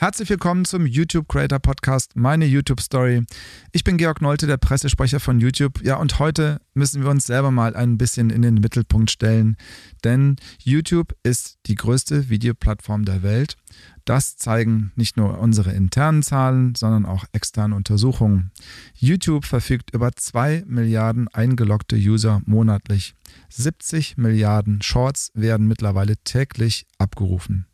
Herzlich willkommen zum YouTube Creator Podcast, meine YouTube Story. Ich bin Georg Nolte, der Pressesprecher von YouTube. Ja, und heute müssen wir uns selber mal ein bisschen in den Mittelpunkt stellen, denn YouTube ist die größte Videoplattform der Welt. Das zeigen nicht nur unsere internen Zahlen, sondern auch externe Untersuchungen. YouTube verfügt über 2 Milliarden eingeloggte User monatlich. 70 Milliarden Shorts werden mittlerweile täglich abgerufen.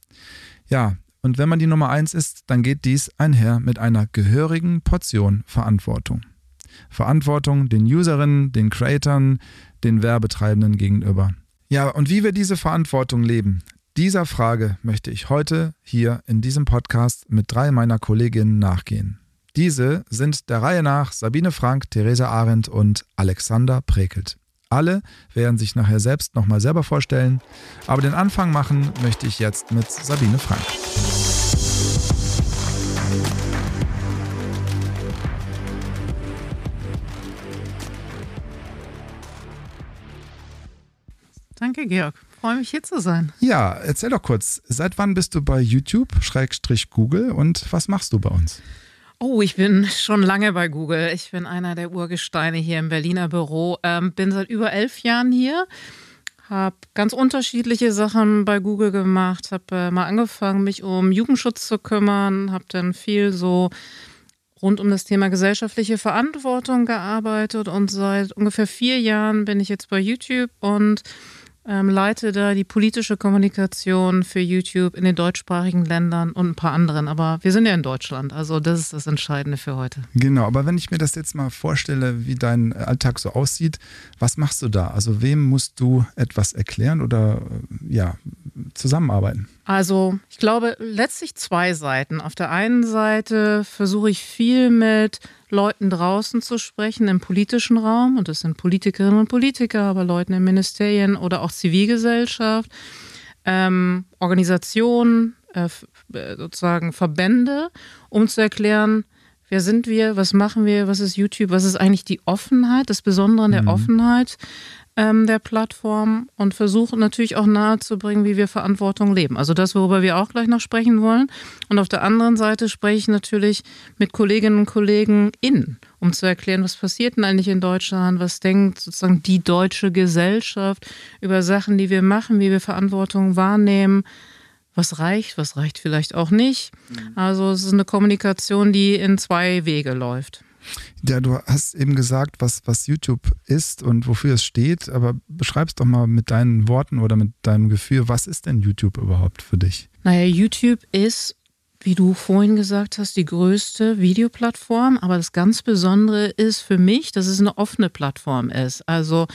Ja, und wenn man die Nummer 1 ist, dann geht dies einher mit einer gehörigen Portion Verantwortung. Verantwortung den Userinnen, den Creatern, den Werbetreibenden gegenüber. Ja, und wie wir diese Verantwortung leben, dieser Frage möchte ich heute hier in diesem Podcast mit drei meiner Kolleginnen nachgehen. Diese sind der Reihe nach Sabine Frank, Theresa Arendt und Alexander Prekelt. Alle werden sich nachher selbst nochmal selber vorstellen, aber den Anfang machen möchte ich jetzt mit Sabine Frank. Danke, Georg. Freue mich hier zu sein. Ja, erzähl doch kurz, seit wann bist du bei YouTube, Schrägstrich Google und was machst du bei uns? Oh, ich bin schon lange bei Google. Ich bin einer der Urgesteine hier im Berliner Büro. Ähm, bin seit über elf Jahren hier. Habe ganz unterschiedliche Sachen bei Google gemacht. Habe äh, mal angefangen, mich um Jugendschutz zu kümmern. Habe dann viel so rund um das Thema gesellschaftliche Verantwortung gearbeitet. Und seit ungefähr vier Jahren bin ich jetzt bei YouTube und ähm, leite da die politische Kommunikation für YouTube in den deutschsprachigen Ländern und ein paar anderen. Aber wir sind ja in Deutschland, also das ist das Entscheidende für heute. Genau, aber wenn ich mir das jetzt mal vorstelle, wie dein Alltag so aussieht, was machst du da? Also wem musst du etwas erklären oder ja, zusammenarbeiten? Also ich glaube letztlich zwei Seiten. Auf der einen Seite versuche ich viel mit Leuten draußen zu sprechen im politischen Raum und das sind Politikerinnen und Politiker, aber Leuten in Ministerien oder auch Zivilgesellschaft, ähm, Organisationen, äh, äh sozusagen Verbände, um zu erklären, wer sind wir, was machen wir, was ist YouTube, was ist eigentlich die Offenheit, das Besondere an der mhm. Offenheit ähm, der Plattform und versuchen natürlich auch nahezubringen, wie wir Verantwortung leben. Also das, worüber wir auch gleich noch sprechen wollen. Und auf der anderen Seite spreche ich natürlich mit Kolleginnen und Kollegen in, um zu erklären, was passiert denn eigentlich in Deutschland, was denkt sozusagen die deutsche Gesellschaft über Sachen, die wir machen, wie wir Verantwortung wahrnehmen was reicht, was reicht vielleicht auch nicht. Mhm. Also es ist eine Kommunikation, die in zwei Wege läuft. Ja, du hast eben gesagt, was, was YouTube ist und wofür es steht, aber beschreib es doch mal mit deinen Worten oder mit deinem Gefühl, was ist denn YouTube überhaupt für dich? Naja, YouTube ist, wie du vorhin gesagt hast, die größte Videoplattform, aber das ganz Besondere ist für mich, dass es eine offene Plattform ist. Also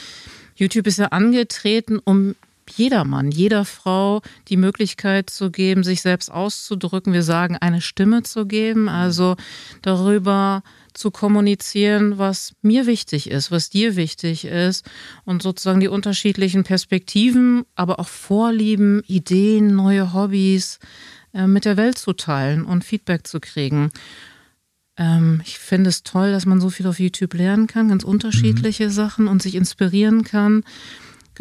YouTube ist ja angetreten, um jedermann, jeder Frau die Möglichkeit zu geben, sich selbst auszudrücken. Wir sagen, eine Stimme zu geben, also darüber zu kommunizieren, was mir wichtig ist, was dir wichtig ist und sozusagen die unterschiedlichen Perspektiven, aber auch Vorlieben, Ideen, neue Hobbys äh, mit der Welt zu teilen und Feedback zu kriegen. Ähm, ich finde es toll, dass man so viel auf YouTube lernen kann, ganz unterschiedliche mhm. Sachen und sich inspirieren kann.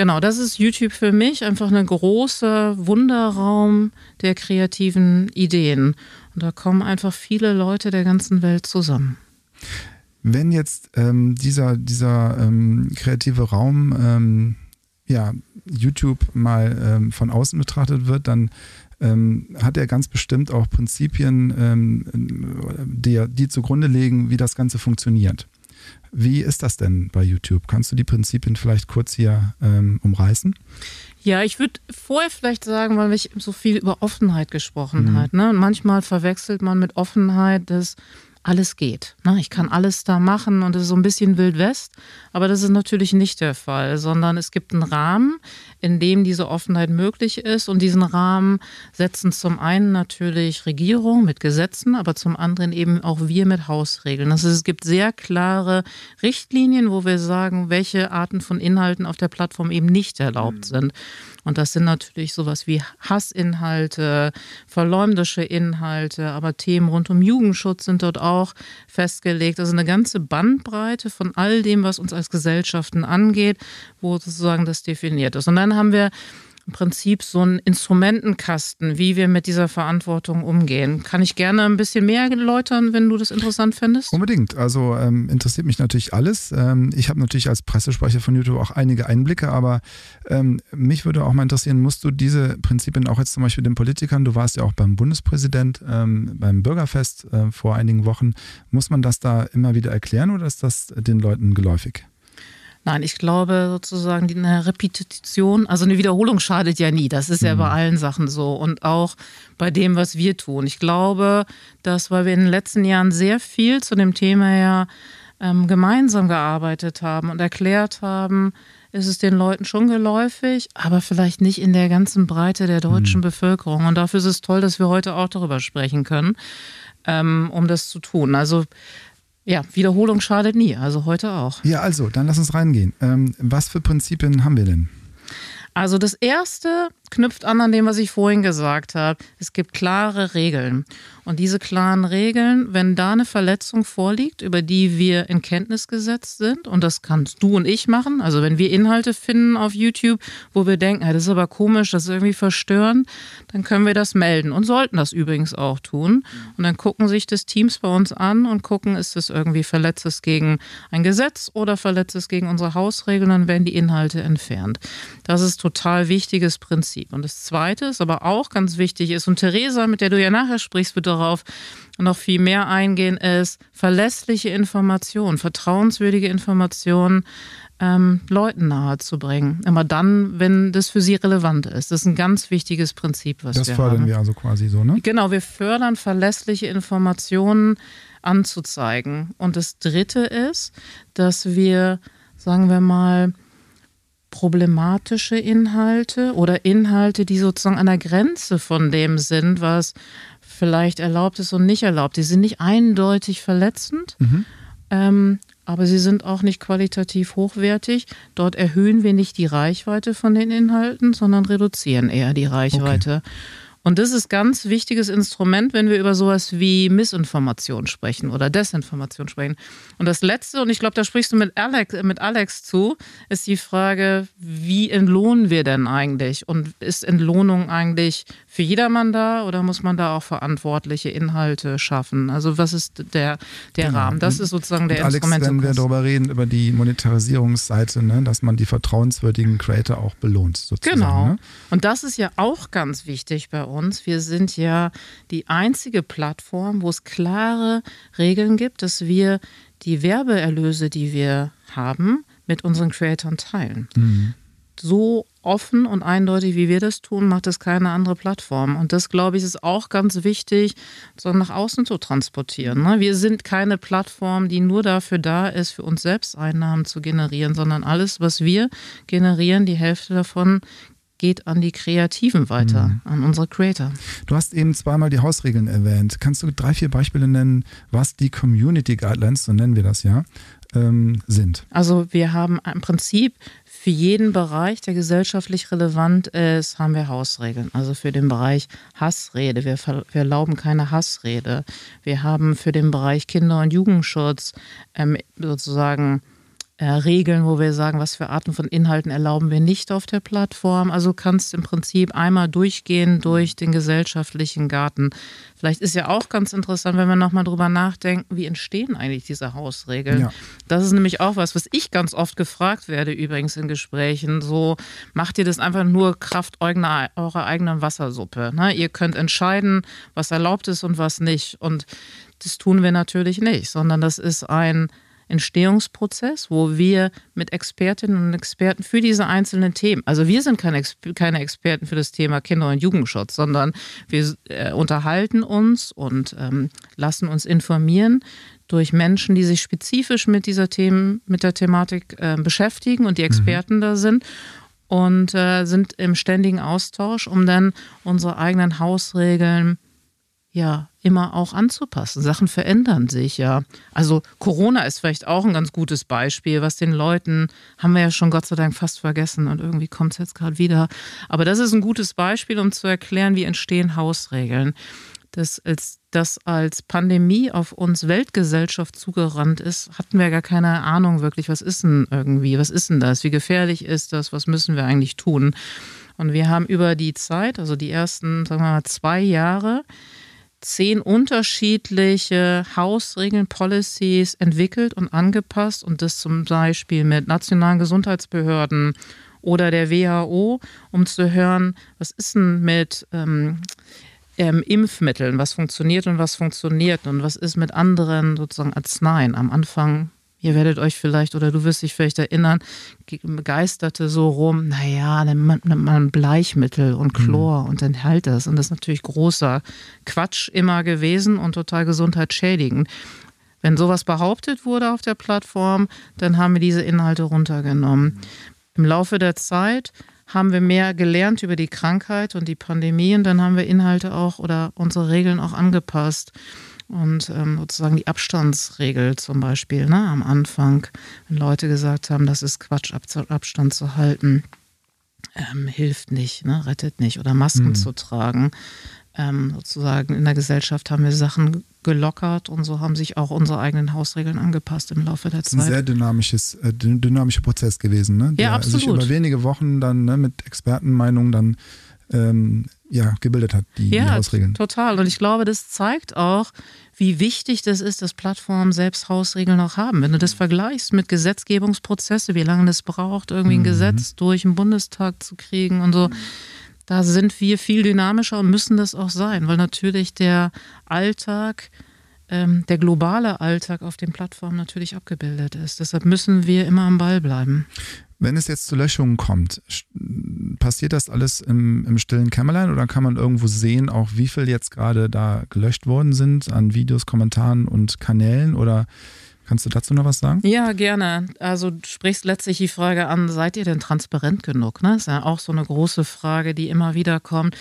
Genau, das ist YouTube für mich einfach ein großer Wunderraum der kreativen Ideen. Und da kommen einfach viele Leute der ganzen Welt zusammen. Wenn jetzt ähm, dieser, dieser ähm, kreative Raum, ähm, ja, YouTube mal ähm, von außen betrachtet wird, dann ähm, hat er ganz bestimmt auch Prinzipien, ähm, die, die zugrunde legen, wie das Ganze funktioniert. Wie ist das denn bei YouTube? Kannst du die Prinzipien vielleicht kurz hier umreißen? Ja, ich würde vorher vielleicht sagen, weil ich so viel über Offenheit gesprochen mhm. hat. Ne? Manchmal verwechselt man mit Offenheit das alles geht. Ne? Ich kann alles da machen und es ist so ein bisschen Wild West, aber das ist natürlich nicht der Fall, sondern es gibt einen Rahmen, in dem diese Offenheit möglich ist und diesen Rahmen setzen zum einen natürlich Regierung mit Gesetzen, aber zum anderen eben auch wir mit Hausregeln. Also es gibt sehr klare Richtlinien, wo wir sagen, welche Arten von Inhalten auf der Plattform eben nicht erlaubt mhm. sind. Und das sind natürlich sowas wie Hassinhalte, verleumdische Inhalte, aber Themen rund um Jugendschutz sind dort auch festgelegt. Also eine ganze Bandbreite von all dem, was uns als Gesellschaften angeht, wo sozusagen das definiert ist. Und dann haben wir im Prinzip so ein Instrumentenkasten, wie wir mit dieser Verantwortung umgehen. Kann ich gerne ein bisschen mehr erläutern, wenn du das interessant findest? Unbedingt. Also ähm, interessiert mich natürlich alles. Ähm, ich habe natürlich als Pressesprecher von YouTube auch einige Einblicke, aber ähm, mich würde auch mal interessieren, musst du diese Prinzipien auch jetzt zum Beispiel den Politikern, du warst ja auch beim Bundespräsident, ähm, beim Bürgerfest äh, vor einigen Wochen, muss man das da immer wieder erklären oder ist das den Leuten geläufig? Nein, ich glaube sozusagen eine Repetition, also eine Wiederholung schadet ja nie. Das ist ja mhm. bei allen Sachen so und auch bei dem, was wir tun. Ich glaube, dass, weil wir in den letzten Jahren sehr viel zu dem Thema ja ähm, gemeinsam gearbeitet haben und erklärt haben, ist es den Leuten schon geläufig, aber vielleicht nicht in der ganzen Breite der deutschen mhm. Bevölkerung. Und dafür ist es toll, dass wir heute auch darüber sprechen können, ähm, um das zu tun. Also ja, Wiederholung schadet nie, also heute auch. Ja, also, dann lass uns reingehen. Ähm, was für Prinzipien haben wir denn? Also das erste knüpft an an dem, was ich vorhin gesagt habe. Es gibt klare Regeln. Und diese klaren Regeln, wenn da eine Verletzung vorliegt, über die wir in Kenntnis gesetzt sind, und das kannst du und ich machen, also wenn wir Inhalte finden auf YouTube, wo wir denken, das ist aber komisch, das ist irgendwie verstörend, dann können wir das melden und sollten das übrigens auch tun. Und dann gucken sich das Teams bei uns an und gucken, ist das irgendwie Verletztes gegen ein Gesetz oder Verletztes gegen unsere Hausregeln, dann werden die Inhalte entfernt. Das ist total wichtiges Prinzip. Prinzip. Und das Zweite ist aber auch ganz wichtig ist, und Theresa, mit der du ja nachher sprichst, wird darauf noch viel mehr eingehen, ist verlässliche Informationen, vertrauenswürdige Informationen ähm, Leuten nahezubringen. Immer dann, wenn das für sie relevant ist. Das ist ein ganz wichtiges Prinzip, was das wir haben. Das fördern wir also quasi so, ne? Genau, wir fördern verlässliche Informationen anzuzeigen. Und das Dritte ist, dass wir, sagen wir mal, problematische Inhalte oder Inhalte, die sozusagen an der Grenze von dem sind, was vielleicht erlaubt ist und nicht erlaubt. Die sind nicht eindeutig verletzend, mhm. ähm, aber sie sind auch nicht qualitativ hochwertig. Dort erhöhen wir nicht die Reichweite von den Inhalten, sondern reduzieren eher die Reichweite. Okay. Und das ist ganz wichtiges Instrument, wenn wir über sowas wie Missinformation sprechen oder Desinformation sprechen. Und das Letzte, und ich glaube, da sprichst du mit Alex, mit Alex zu, ist die Frage, wie entlohnen wir denn eigentlich? Und ist Entlohnung eigentlich für jedermann da oder muss man da auch verantwortliche Inhalte schaffen? Also was ist der, der genau. Rahmen? Das ist sozusagen der Alex, Instrument. Wenn wir darüber reden, über die Monetarisierungsseite, ne, dass man die vertrauenswürdigen Creator auch belohnt. Sozusagen, genau. Ne? Und das ist ja auch ganz wichtig bei uns. Wir sind ja die einzige Plattform, wo es klare Regeln gibt, dass wir die Werbeerlöse, die wir haben, mit unseren Creatoren teilen. Mhm. So offen und eindeutig, wie wir das tun, macht es keine andere Plattform. Und das, glaube ich, ist auch ganz wichtig, so nach außen zu transportieren. Ne? Wir sind keine Plattform, die nur dafür da ist, für uns selbst Einnahmen zu generieren, sondern alles, was wir generieren, die Hälfte davon geht an die Kreativen weiter, mhm. an unsere Creator. Du hast eben zweimal die Hausregeln erwähnt. Kannst du drei, vier Beispiele nennen, was die Community Guidelines, so nennen wir das ja, ähm, sind? Also wir haben im Prinzip für jeden Bereich, der gesellschaftlich relevant ist, haben wir Hausregeln. Also für den Bereich Hassrede, wir, wir erlauben keine Hassrede. Wir haben für den Bereich Kinder- und Jugendschutz ähm, sozusagen äh, Regeln, wo wir sagen, was für Arten von Inhalten erlauben wir nicht auf der Plattform. Also kannst im Prinzip einmal durchgehen durch den gesellschaftlichen Garten. Vielleicht ist ja auch ganz interessant, wenn wir nochmal drüber nachdenken, wie entstehen eigentlich diese Hausregeln. Ja. Das ist nämlich auch was, was ich ganz oft gefragt werde, übrigens in Gesprächen. So, macht ihr das einfach nur Kraft eurer, eurer eigenen Wassersuppe? Ne? Ihr könnt entscheiden, was erlaubt ist und was nicht. Und das tun wir natürlich nicht, sondern das ist ein Entstehungsprozess, wo wir mit Expertinnen und Experten für diese einzelnen Themen, also wir sind keine, keine Experten für das Thema Kinder- und Jugendschutz, sondern wir äh, unterhalten uns und ähm, lassen uns informieren durch Menschen, die sich spezifisch mit dieser Themen, mit der Thematik äh, beschäftigen und die Experten mhm. da sind und äh, sind im ständigen Austausch, um dann unsere eigenen Hausregeln ja immer auch anzupassen. Sachen verändern sich ja. Also Corona ist vielleicht auch ein ganz gutes Beispiel, was den Leuten, haben wir ja schon Gott sei Dank fast vergessen und irgendwie kommt es jetzt gerade wieder. Aber das ist ein gutes Beispiel, um zu erklären, wie entstehen Hausregeln. dass als das als Pandemie auf uns Weltgesellschaft zugerannt ist, hatten wir gar keine Ahnung wirklich, was ist denn irgendwie, was ist denn das, wie gefährlich ist das, was müssen wir eigentlich tun. Und wir haben über die Zeit, also die ersten, sagen wir mal, zwei Jahre, zehn unterschiedliche Hausregeln, Policies entwickelt und angepasst und das zum Beispiel mit nationalen Gesundheitsbehörden oder der WHO, um zu hören, was ist denn mit ähm, ähm, Impfmitteln, was funktioniert und was funktioniert und was ist mit anderen sozusagen Arzneien. Am Anfang Ihr werdet euch vielleicht oder du wirst dich vielleicht erinnern, begeisterte so rum, naja, dann nimmt man Bleichmittel und mhm. Chlor mhm. und enthält das. Und das ist natürlich großer Quatsch immer gewesen und total gesundheitsschädigend. Wenn sowas behauptet wurde auf der Plattform, dann haben wir diese Inhalte runtergenommen. Mhm. Im Laufe der Zeit haben wir mehr gelernt über die Krankheit und die Pandemie und dann haben wir Inhalte auch oder unsere Regeln auch angepasst. Und ähm, sozusagen die Abstandsregel zum Beispiel ne, am Anfang, wenn Leute gesagt haben, das ist Quatsch, Ab Abstand zu halten, ähm, hilft nicht, ne, rettet nicht. Oder Masken mhm. zu tragen. Ähm, sozusagen in der Gesellschaft haben wir Sachen gelockert und so haben sich auch unsere eigenen Hausregeln angepasst im Laufe der Zeit. Ein sehr dynamisches, äh, dynamischer Prozess gewesen, ne? Der ja, absolut. sich über wenige Wochen dann ne, mit Expertenmeinungen dann ähm, ja, gebildet hat, die, ja, die Hausregeln. Total. Und ich glaube, das zeigt auch, wie wichtig das ist, dass Plattformen selbst Hausregeln auch haben. Wenn du das vergleichst mit Gesetzgebungsprozesse, wie lange das braucht, irgendwie ein mhm. Gesetz durch den Bundestag zu kriegen und so, da sind wir viel dynamischer und müssen das auch sein, weil natürlich der Alltag, ähm, der globale Alltag auf den Plattformen natürlich abgebildet ist. Deshalb müssen wir immer am Ball bleiben. Wenn es jetzt zu Löschungen kommt, passiert das alles im, im stillen Kämmerlein oder kann man irgendwo sehen, auch wie viel jetzt gerade da gelöscht worden sind an Videos, Kommentaren und Kanälen oder Kannst du dazu noch was sagen? Ja, gerne. Also du sprichst letztlich die Frage an, seid ihr denn transparent genug? Ne? Das ist ja auch so eine große Frage, die immer wieder kommt.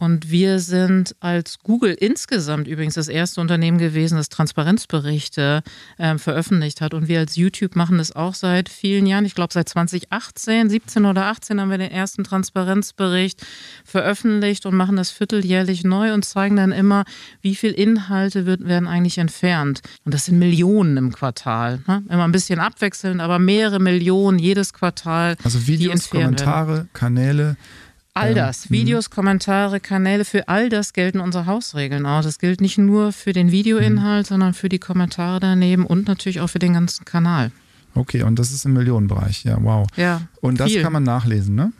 Und wir sind als Google insgesamt übrigens das erste Unternehmen gewesen, das Transparenzberichte äh, veröffentlicht hat. Und wir als YouTube machen das auch seit vielen Jahren. Ich glaube, seit 2018, 17 oder 18 haben wir den ersten Transparenzbericht veröffentlicht und machen das vierteljährlich neu und zeigen dann immer, wie viele Inhalte wird, werden eigentlich entfernt. Und das sind Millionen im Quartal. Ne? Immer ein bisschen abwechselnd, aber mehrere Millionen jedes Quartal. Also Videos, Kommentare. Kanäle. All das, Videos, Kommentare, Kanäle, für all das gelten unsere Hausregeln auch. Das gilt nicht nur für den Videoinhalt, mhm. sondern für die Kommentare daneben und natürlich auch für den ganzen Kanal. Okay, und das ist im Millionenbereich, ja, wow. Ja. Und das viel. kann man nachlesen, ne?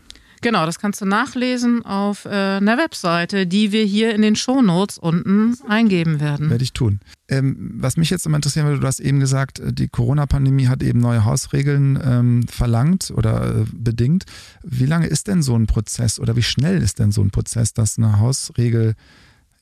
Genau, das kannst du nachlesen auf äh, einer Webseite, die wir hier in den Shownotes unten eingeben werden. Werde ich tun. Ähm, was mich jetzt immer interessieren würde, du hast eben gesagt, äh, die Corona-Pandemie hat eben neue Hausregeln ähm, verlangt oder äh, bedingt. Wie lange ist denn so ein Prozess oder wie schnell ist denn so ein Prozess, dass eine Hausregel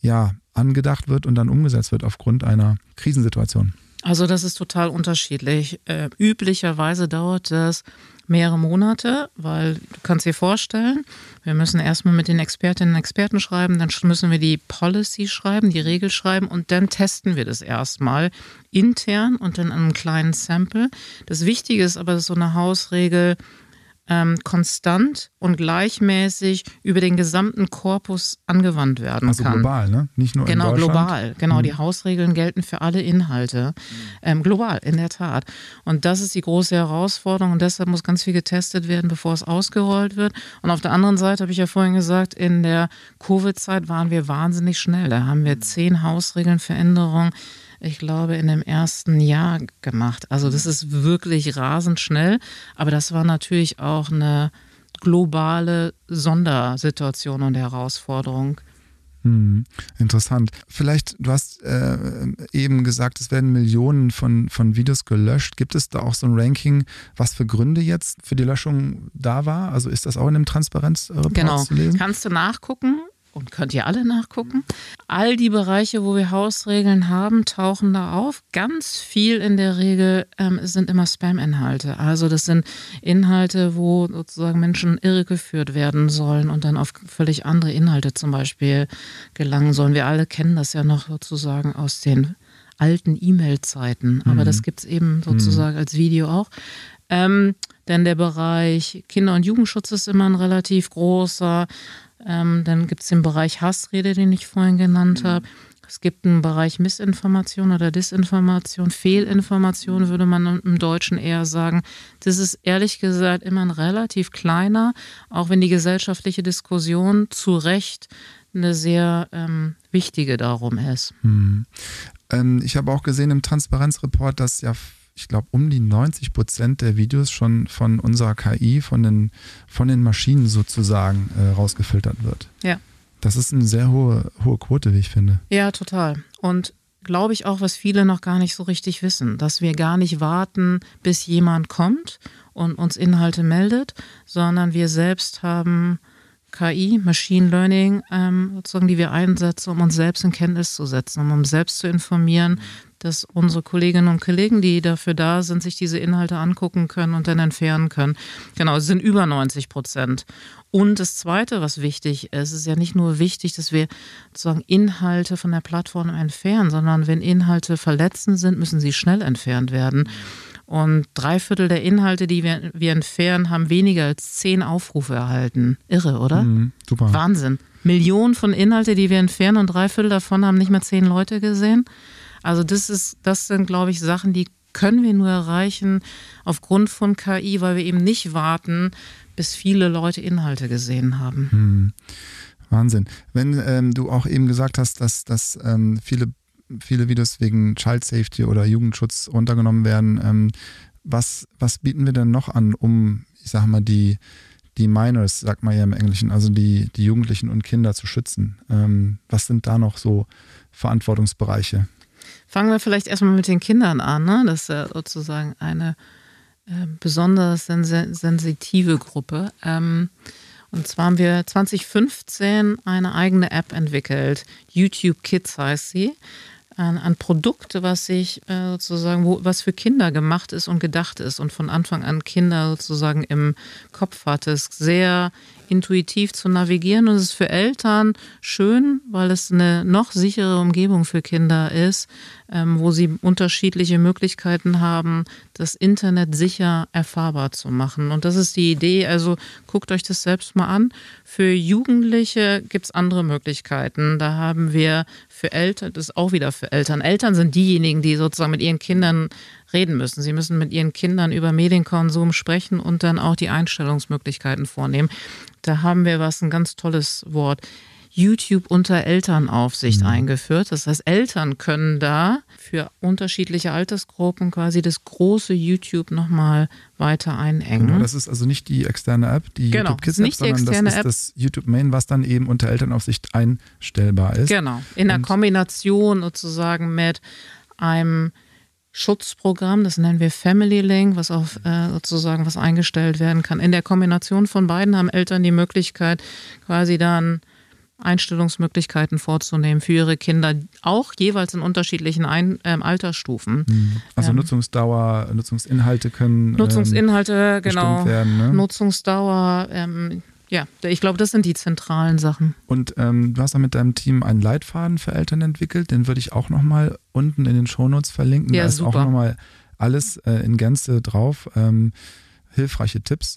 ja angedacht wird und dann umgesetzt wird aufgrund einer Krisensituation? Also das ist total unterschiedlich. Äh, üblicherweise dauert das mehrere Monate, weil du kannst dir vorstellen, wir müssen erstmal mit den Expertinnen und Experten schreiben, dann müssen wir die Policy schreiben, die Regel schreiben und dann testen wir das erstmal intern und dann an einem kleinen Sample. Das Wichtige ist aber, dass so eine Hausregel ähm, konstant und gleichmäßig über den gesamten Korpus angewandt werden also kann. Also global, ne? Nicht nur genau, in Deutschland. Genau, global. Genau, mhm. die Hausregeln gelten für alle Inhalte. Ähm, global, in der Tat. Und das ist die große Herausforderung und deshalb muss ganz viel getestet werden, bevor es ausgerollt wird. Und auf der anderen Seite habe ich ja vorhin gesagt, in der Covid-Zeit waren wir wahnsinnig schnell. Da haben wir zehn Hausregeln, Veränderungen ich glaube, in dem ersten Jahr gemacht. Also das ist wirklich rasend schnell, aber das war natürlich auch eine globale Sondersituation und Herausforderung. Hm, interessant. Vielleicht, du hast äh, eben gesagt, es werden Millionen von, von Videos gelöscht. Gibt es da auch so ein Ranking, was für Gründe jetzt für die Löschung da war? Also ist das auch in dem Transparenzreport genau. zu lesen? Kannst du nachgucken und könnt ihr alle nachgucken. All die Bereiche, wo wir Hausregeln haben, tauchen da auf. Ganz viel in der Regel ähm, sind immer Spam-Inhalte. Also das sind Inhalte, wo sozusagen Menschen irregeführt werden sollen und dann auf völlig andere Inhalte zum Beispiel gelangen sollen. Wir alle kennen das ja noch sozusagen aus den alten E-Mail-Zeiten, aber mhm. das gibt es eben sozusagen mhm. als Video auch. Ähm, denn der Bereich Kinder- und Jugendschutz ist immer ein relativ großer. Ähm, dann gibt es den Bereich Hassrede, den ich vorhin genannt mhm. habe. Es gibt einen Bereich Missinformation oder Disinformation, Fehlinformation würde man im Deutschen eher sagen. Das ist ehrlich gesagt immer ein relativ kleiner, auch wenn die gesellschaftliche Diskussion zu Recht eine sehr ähm, wichtige darum ist. Hm. Ähm, ich habe auch gesehen im Transparenzreport, dass ja ich glaube, um die 90 Prozent der Videos schon von unserer KI, von den, von den Maschinen sozusagen äh, rausgefiltert wird. Ja. Das ist eine sehr hohe, hohe Quote, wie ich finde. Ja, total. Und glaube ich auch, was viele noch gar nicht so richtig wissen, dass wir gar nicht warten, bis jemand kommt und uns Inhalte meldet, sondern wir selbst haben KI, Machine Learning, ähm, sozusagen, die wir einsetzen, um uns selbst in Kenntnis zu setzen, um uns selbst zu informieren, dass unsere Kolleginnen und Kollegen, die dafür da sind, sich diese Inhalte angucken können und dann entfernen können. Genau, es sind über 90 Prozent. Und das Zweite, was wichtig ist, ist ja nicht nur wichtig, dass wir sozusagen Inhalte von der Plattform entfernen, sondern wenn Inhalte verletzend sind, müssen sie schnell entfernt werden. Und drei Viertel der Inhalte, die wir, wir entfernen, haben weniger als zehn Aufrufe erhalten. Irre, oder? Mhm, super. Wahnsinn. Millionen von Inhalte, die wir entfernen und drei Viertel davon haben nicht mehr zehn Leute gesehen. Also das ist, das sind, glaube ich, Sachen, die können wir nur erreichen aufgrund von KI, weil wir eben nicht warten, bis viele Leute Inhalte gesehen haben. Hm. Wahnsinn. Wenn ähm, du auch eben gesagt hast, dass, dass ähm, viele, viele Videos wegen Child Safety oder Jugendschutz runtergenommen werden, ähm, was, was bieten wir denn noch an, um, ich sag mal, die, die Minors, sagt man ja im Englischen, also die, die Jugendlichen und Kinder zu schützen? Ähm, was sind da noch so Verantwortungsbereiche? Fangen wir vielleicht erstmal mit den Kindern an. Ne? Das ist ja sozusagen eine äh, besonders sens sensitive Gruppe. Ähm, und zwar haben wir 2015 eine eigene App entwickelt. YouTube Kids heißt sie. Ein, ein Produkt, was sich äh, sozusagen, wo, was für Kinder gemacht ist und gedacht ist und von Anfang an Kinder sozusagen im Kopf hat. Es sehr intuitiv zu navigieren und es ist für Eltern schön, weil es eine noch sichere Umgebung für Kinder ist, ähm, wo sie unterschiedliche Möglichkeiten haben, das Internet sicher erfahrbar zu machen. Und das ist die Idee. Also guckt euch das selbst mal an. Für Jugendliche gibt es andere Möglichkeiten. Da haben wir für Eltern, das ist auch wieder für Eltern. Eltern sind diejenigen, die sozusagen mit ihren Kindern reden müssen. Sie müssen mit ihren Kindern über Medienkonsum sprechen und dann auch die Einstellungsmöglichkeiten vornehmen. Da haben wir was, ein ganz tolles Wort. YouTube unter Elternaufsicht mhm. eingeführt. Das heißt, Eltern können da für unterschiedliche Altersgruppen quasi das große YouTube nochmal weiter einengen. Genau, das ist also nicht die externe App, die genau, YouTube Kids App, sondern das ist das YouTube Main, was dann eben unter Elternaufsicht einstellbar ist. Genau, in der Kombination sozusagen mit einem Schutzprogramm, das nennen wir Family Link, was auf äh, sozusagen was eingestellt werden kann. In der Kombination von beiden haben Eltern die Möglichkeit, quasi dann Einstellungsmöglichkeiten vorzunehmen für ihre Kinder, auch jeweils in unterschiedlichen Ein ähm, Altersstufen. Mhm. Also ähm, Nutzungsdauer, Nutzungsinhalte können Nutzungsinhalte, ähm, genau, werden, ne? Nutzungsdauer, ähm, ja, ich glaube, das sind die zentralen Sachen. Und ähm, du hast ja mit deinem Team einen Leitfaden für Eltern entwickelt. Den würde ich auch nochmal unten in den Shownotes verlinken. Ja, da ist super. auch nochmal alles äh, in Gänze drauf. Ähm, hilfreiche Tipps.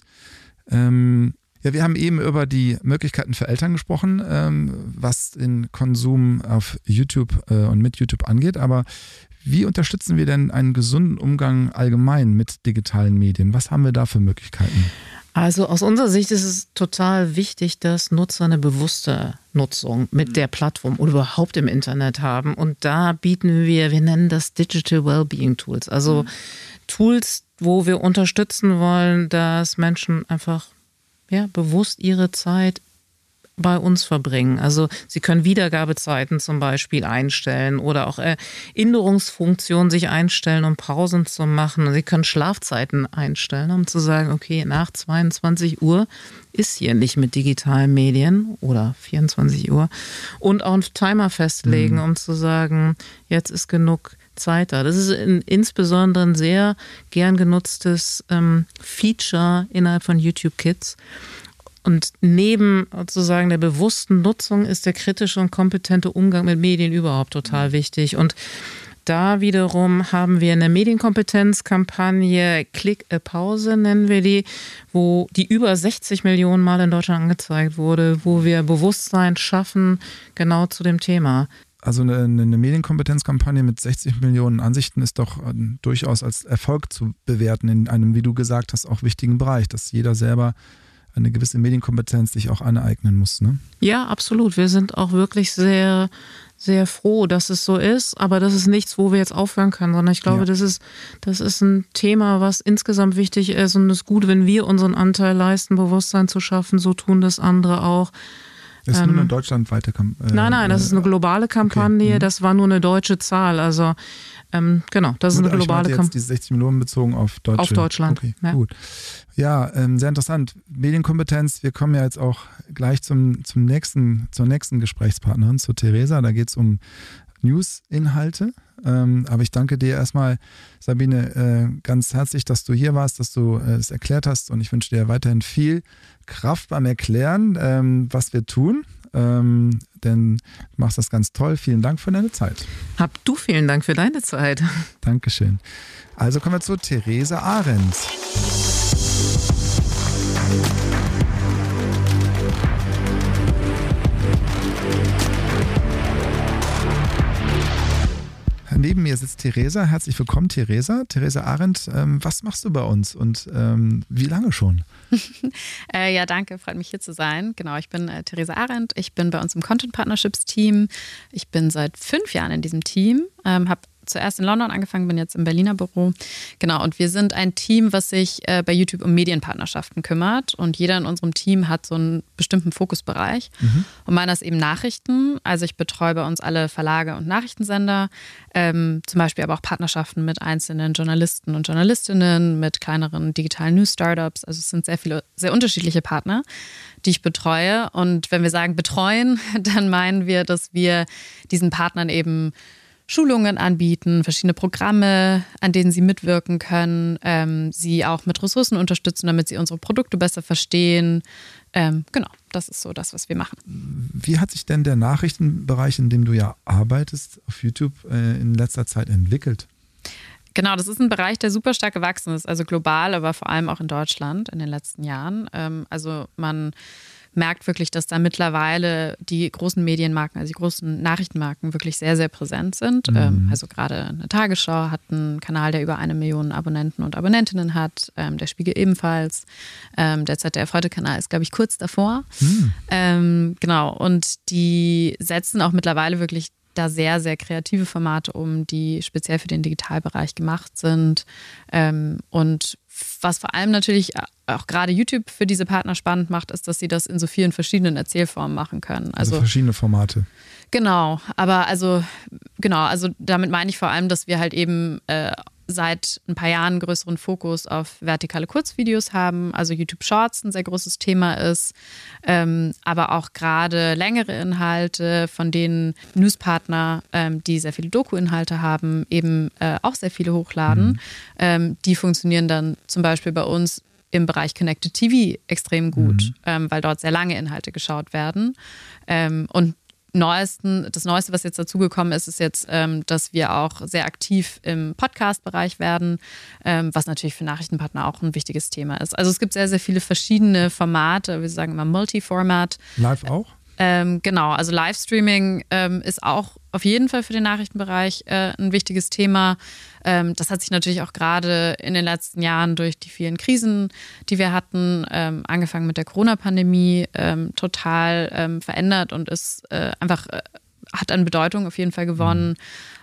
Ähm, ja, wir haben eben über die Möglichkeiten für Eltern gesprochen, ähm, was den Konsum auf YouTube äh, und mit YouTube angeht. Aber wie unterstützen wir denn einen gesunden Umgang allgemein mit digitalen Medien? Was haben wir da für Möglichkeiten? Also aus unserer Sicht ist es total wichtig, dass Nutzer eine bewusste Nutzung mit mhm. der Plattform oder überhaupt im Internet haben. Und da bieten wir, wir nennen das Digital Wellbeing Tools. Also mhm. Tools, wo wir unterstützen wollen, dass Menschen einfach ja, bewusst ihre Zeit bei uns verbringen. Also Sie können Wiedergabezeiten zum Beispiel einstellen oder auch Erinnerungsfunktionen sich einstellen, um Pausen zu machen. Sie können Schlafzeiten einstellen, um zu sagen, okay, nach 22 Uhr ist hier nicht mit digitalen Medien oder 24 Uhr und auch einen Timer festlegen, mhm. um zu sagen, jetzt ist genug Zeit da. Das ist in, insbesondere ein sehr gern genutztes ähm, Feature innerhalb von YouTube Kids. Und neben sozusagen der bewussten Nutzung ist der kritische und kompetente Umgang mit Medien überhaupt total wichtig. Und da wiederum haben wir eine Medienkompetenzkampagne, Klick a Pause nennen wir die, wo die über 60 Millionen Mal in Deutschland angezeigt wurde, wo wir Bewusstsein schaffen, genau zu dem Thema. Also eine, eine Medienkompetenzkampagne mit 60 Millionen Ansichten ist doch äh, durchaus als Erfolg zu bewerten in einem, wie du gesagt hast, auch wichtigen Bereich, dass jeder selber eine gewisse Medienkompetenz sich auch aneignen muss. Ne? Ja, absolut. Wir sind auch wirklich sehr, sehr froh, dass es so ist. Aber das ist nichts, wo wir jetzt aufhören können, sondern ich glaube, ja. das, ist, das ist ein Thema, was insgesamt wichtig ist. Und es ist gut, wenn wir unseren Anteil leisten, Bewusstsein zu schaffen. So tun das andere auch. Das ist ähm, nur eine deutschlandweite Kampagne. Äh, nein, nein, das ist eine globale Kampagne. Okay. Mhm. Das war nur eine deutsche Zahl. Also ähm, genau, das ist eine globale Kampagne. Diese 60 Millionen bezogen auf Deutschland. Auf Deutschland. Okay, ja. gut. Ja, ähm, sehr interessant. Medienkompetenz. Wir kommen ja jetzt auch gleich zum, zum nächsten, zur nächsten Gesprächspartnerin, zu Theresa. Da geht es um News-Inhalte. Ähm, aber ich danke dir erstmal, Sabine, äh, ganz herzlich, dass du hier warst, dass du äh, es erklärt hast. Und ich wünsche dir weiterhin viel Kraft beim Erklären, ähm, was wir tun. Ähm, denn du machst das ganz toll. Vielen Dank für deine Zeit. Hab du vielen Dank für deine Zeit. Dankeschön. Also kommen wir zu Theresa Arendt. Neben mir sitzt Theresa. Herzlich willkommen, Theresa. Theresa Arendt, ähm, was machst du bei uns und ähm, wie lange schon? äh, ja, danke, freut mich hier zu sein. Genau, ich bin äh, Theresa Arendt. Ich bin bei uns im Content Partnerships Team. Ich bin seit fünf Jahren in diesem Team, ähm, habe zuerst in London angefangen, bin jetzt im Berliner Büro. Genau, und wir sind ein Team, was sich äh, bei YouTube um Medienpartnerschaften kümmert. Und jeder in unserem Team hat so einen bestimmten Fokusbereich. Mhm. Und meiner ist eben Nachrichten. Also ich betreue bei uns alle Verlage und Nachrichtensender, ähm, zum Beispiel aber auch Partnerschaften mit einzelnen Journalisten und Journalistinnen, mit kleineren digitalen News-Startups. Also es sind sehr viele, sehr unterschiedliche Partner die ich betreue. Und wenn wir sagen betreuen, dann meinen wir, dass wir diesen Partnern eben Schulungen anbieten, verschiedene Programme, an denen sie mitwirken können, ähm, sie auch mit Ressourcen unterstützen, damit sie unsere Produkte besser verstehen. Ähm, genau, das ist so das, was wir machen. Wie hat sich denn der Nachrichtenbereich, in dem du ja arbeitest, auf YouTube äh, in letzter Zeit entwickelt? Genau, das ist ein Bereich, der super stark gewachsen ist, also global, aber vor allem auch in Deutschland in den letzten Jahren. Ähm, also man merkt wirklich, dass da mittlerweile die großen Medienmarken, also die großen Nachrichtenmarken wirklich sehr, sehr präsent sind. Mhm. Ähm, also gerade eine Tagesschau hat einen Kanal, der über eine Million Abonnenten und Abonnentinnen hat, ähm, der Spiegel ebenfalls. Ähm, der ZDF Heute-Kanal ist, glaube ich, kurz davor. Mhm. Genau, und die setzen auch mittlerweile wirklich da sehr, sehr kreative Formate um, die speziell für den Digitalbereich gemacht sind. Ähm, und was vor allem natürlich auch gerade YouTube für diese Partner spannend macht, ist, dass sie das in so vielen verschiedenen Erzählformen machen können. Also, also verschiedene Formate. Genau, aber also genau, also damit meine ich vor allem, dass wir halt eben äh, seit ein paar Jahren einen größeren Fokus auf vertikale Kurzvideos haben, also YouTube Shorts ein sehr großes Thema ist, ähm, aber auch gerade längere Inhalte, von denen Newspartner, ähm, die sehr viele Doku-Inhalte haben, eben äh, auch sehr viele hochladen. Mhm. Ähm, die funktionieren dann zum Beispiel bei uns im Bereich Connected TV extrem gut, mhm. ähm, weil dort sehr lange Inhalte geschaut werden. Ähm, und Neuesten, das Neueste, was jetzt dazugekommen ist, ist jetzt, ähm, dass wir auch sehr aktiv im Podcast-Bereich werden, ähm, was natürlich für Nachrichtenpartner auch ein wichtiges Thema ist. Also es gibt sehr, sehr viele verschiedene Formate, wir sagen immer Multiformat. Live auch? Ähm, genau, also Livestreaming ähm, ist auch auf jeden Fall für den Nachrichtenbereich äh, ein wichtiges Thema. Ähm, das hat sich natürlich auch gerade in den letzten Jahren durch die vielen Krisen, die wir hatten, ähm, angefangen mit der Corona-Pandemie, ähm, total ähm, verändert und ist äh, einfach äh, hat an Bedeutung auf jeden Fall gewonnen. Mhm.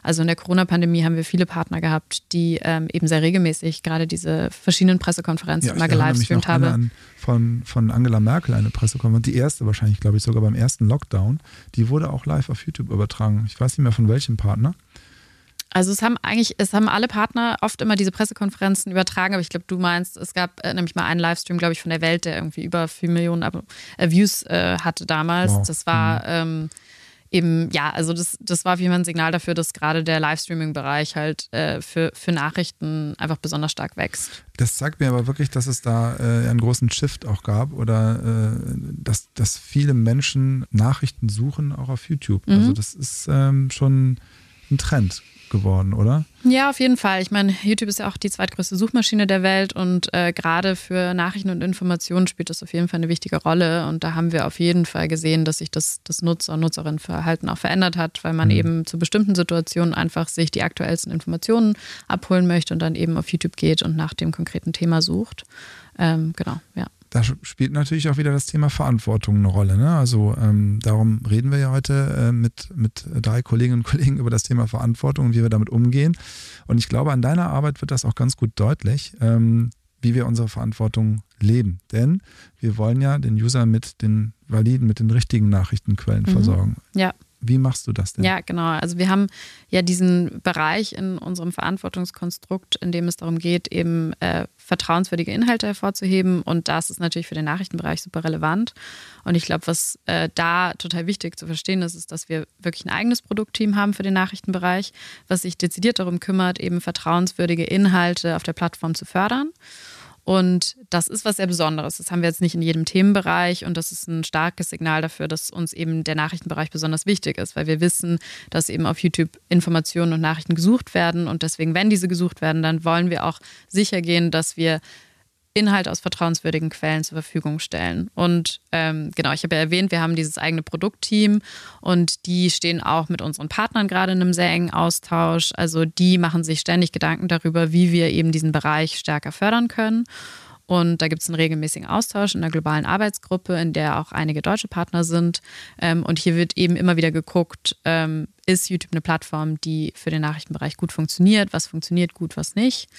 Also in der Corona-Pandemie haben wir viele Partner gehabt, die ähm, eben sehr regelmäßig gerade diese verschiedenen Pressekonferenzen ja, immer gelivestreamt haben. An, von, von Angela Merkel eine Pressekonferenz, die erste wahrscheinlich, glaube ich, sogar beim ersten Lockdown. Die wurde auch live auf YouTube übertragen. Ich weiß nicht mehr von welchem Partner. Also es haben eigentlich, es haben alle Partner oft immer diese Pressekonferenzen übertragen, aber ich glaube, du meinst, es gab äh, nämlich mal einen Livestream, glaube ich, von der Welt, der irgendwie über 4 Millionen Ab äh, Views äh, hatte damals. Wow. Das war mhm. ähm, eben, ja, also das, das war auf jeden Fall ein Signal dafür, dass gerade der Livestreaming-Bereich halt äh, für, für Nachrichten einfach besonders stark wächst. Das zeigt mir aber wirklich, dass es da äh, einen großen Shift auch gab oder äh, dass, dass viele Menschen Nachrichten suchen, auch auf YouTube. Mhm. Also das ist ähm, schon ein Trend. Geworden, oder? Ja, auf jeden Fall. Ich meine, YouTube ist ja auch die zweitgrößte Suchmaschine der Welt und äh, gerade für Nachrichten und Informationen spielt das auf jeden Fall eine wichtige Rolle. Und da haben wir auf jeden Fall gesehen, dass sich das, das Nutzer- und Nutzerinnenverhalten auch verändert hat, weil man mhm. eben zu bestimmten Situationen einfach sich die aktuellsten Informationen abholen möchte und dann eben auf YouTube geht und nach dem konkreten Thema sucht. Ähm, genau, ja da spielt natürlich auch wieder das Thema Verantwortung eine Rolle. Ne? Also ähm, darum reden wir ja heute äh, mit, mit drei Kolleginnen und Kollegen über das Thema Verantwortung und wie wir damit umgehen. Und ich glaube, an deiner Arbeit wird das auch ganz gut deutlich, ähm, wie wir unsere Verantwortung leben. Denn wir wollen ja den User mit den validen, mit den richtigen Nachrichtenquellen mhm. versorgen. Ja. Wie machst du das denn? Ja, genau. Also wir haben ja diesen Bereich in unserem Verantwortungskonstrukt, in dem es darum geht, eben äh, vertrauenswürdige Inhalte hervorzuheben. Und das ist natürlich für den Nachrichtenbereich super relevant. Und ich glaube, was äh, da total wichtig zu verstehen ist, ist, dass wir wirklich ein eigenes Produktteam haben für den Nachrichtenbereich, was sich dezidiert darum kümmert, eben vertrauenswürdige Inhalte auf der Plattform zu fördern. Und das ist was sehr Besonderes. Das haben wir jetzt nicht in jedem Themenbereich und das ist ein starkes Signal dafür, dass uns eben der Nachrichtenbereich besonders wichtig ist, weil wir wissen, dass eben auf YouTube Informationen und Nachrichten gesucht werden und deswegen, wenn diese gesucht werden, dann wollen wir auch sicher gehen, dass wir Inhalte aus vertrauenswürdigen Quellen zur Verfügung stellen. Und ähm, genau, ich habe ja erwähnt, wir haben dieses eigene Produktteam und die stehen auch mit unseren Partnern gerade in einem sehr engen Austausch. Also die machen sich ständig Gedanken darüber, wie wir eben diesen Bereich stärker fördern können. Und da gibt es einen regelmäßigen Austausch in der globalen Arbeitsgruppe, in der auch einige deutsche Partner sind. Ähm, und hier wird eben immer wieder geguckt, ähm, ist YouTube eine Plattform, die für den Nachrichtenbereich gut funktioniert, was funktioniert gut, was nicht.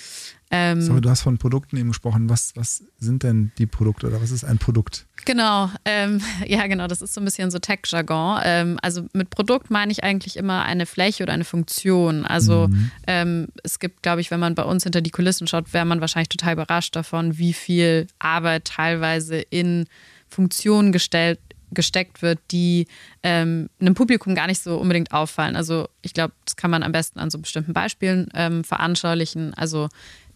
Ähm, Sorry, du hast von Produkten eben gesprochen. Was, was sind denn die Produkte oder was ist ein Produkt? Genau, ähm, ja genau, das ist so ein bisschen so Tech-Jargon. Ähm, also mit Produkt meine ich eigentlich immer eine Fläche oder eine Funktion. Also mhm. ähm, es gibt, glaube ich, wenn man bei uns hinter die Kulissen schaut, wäre man wahrscheinlich total überrascht davon, wie viel Arbeit teilweise in Funktionen gestellt gesteckt wird, die ähm, einem Publikum gar nicht so unbedingt auffallen. Also ich glaube, das kann man am besten an so bestimmten Beispielen ähm, veranschaulichen. Also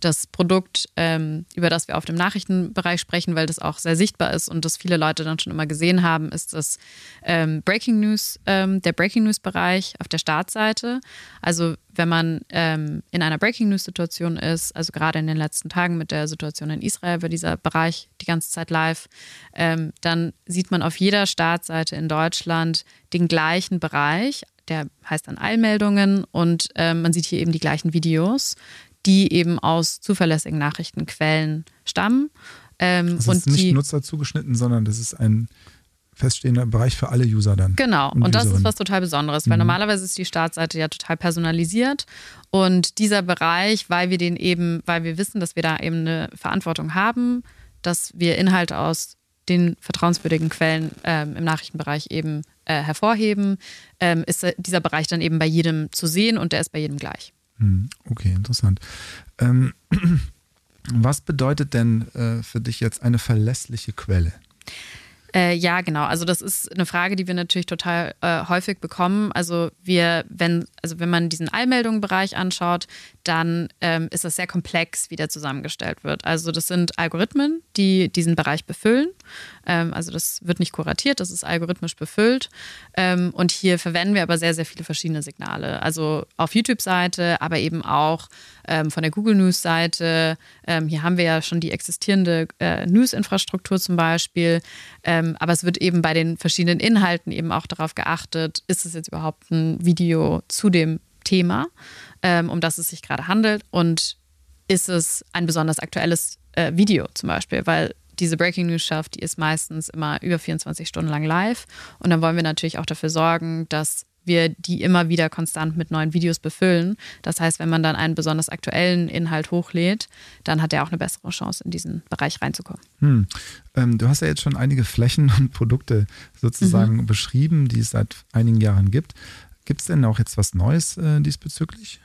das Produkt, ähm, über das wir auf dem Nachrichtenbereich sprechen, weil das auch sehr sichtbar ist und das viele Leute dann schon immer gesehen haben, ist das ähm, Breaking News, ähm, der Breaking News Bereich auf der Startseite. Also wenn man ähm, in einer Breaking News Situation ist, also gerade in den letzten Tagen mit der Situation in Israel war dieser Bereich die ganze Zeit live, ähm, dann sieht man auf jeder Startseite in Deutschland den gleichen Bereich, der heißt dann Eilmeldungen und ähm, man sieht hier eben die gleichen Videos, die eben aus zuverlässigen Nachrichtenquellen stammen. Ähm, das ist nicht die, Nutzer zugeschnitten, sondern das ist ein feststehender Bereich für alle User dann. Genau, und, und das ist was total Besonderes, weil mhm. normalerweise ist die Startseite ja total personalisiert und dieser Bereich, weil wir den eben, weil wir wissen, dass wir da eben eine Verantwortung haben, dass wir Inhalte aus den vertrauenswürdigen Quellen ähm, im Nachrichtenbereich eben äh, hervorheben, ähm, ist dieser Bereich dann eben bei jedem zu sehen und der ist bei jedem gleich. Hm, okay, interessant. Ähm, was bedeutet denn äh, für dich jetzt eine verlässliche Quelle? Äh, ja, genau. Also das ist eine Frage, die wir natürlich total äh, häufig bekommen. Also wir, wenn, also wenn man diesen Allmeldungenbereich anschaut, dann ähm, ist das sehr komplex, wie der zusammengestellt wird. Also das sind Algorithmen, die diesen Bereich befüllen. Ähm, also das wird nicht kuratiert, das ist algorithmisch befüllt. Ähm, und hier verwenden wir aber sehr, sehr viele verschiedene Signale. Also auf YouTube-Seite, aber eben auch ähm, von der Google News-Seite. Hier haben wir ja schon die existierende äh, News-Infrastruktur zum Beispiel. Aber es wird eben bei den verschiedenen Inhalten eben auch darauf geachtet, ist es jetzt überhaupt ein Video zu dem Thema? um das es sich gerade handelt und ist es ein besonders aktuelles äh, Video zum Beispiel, weil diese Breaking News schafft, die ist meistens immer über 24 Stunden lang live und dann wollen wir natürlich auch dafür sorgen, dass wir die immer wieder konstant mit neuen Videos befüllen. Das heißt, wenn man dann einen besonders aktuellen Inhalt hochlädt, dann hat er auch eine bessere Chance, in diesen Bereich reinzukommen. Hm. Ähm, du hast ja jetzt schon einige Flächen und Produkte sozusagen mhm. beschrieben, die es seit einigen Jahren gibt. Gibt es denn auch jetzt was Neues äh, diesbezüglich?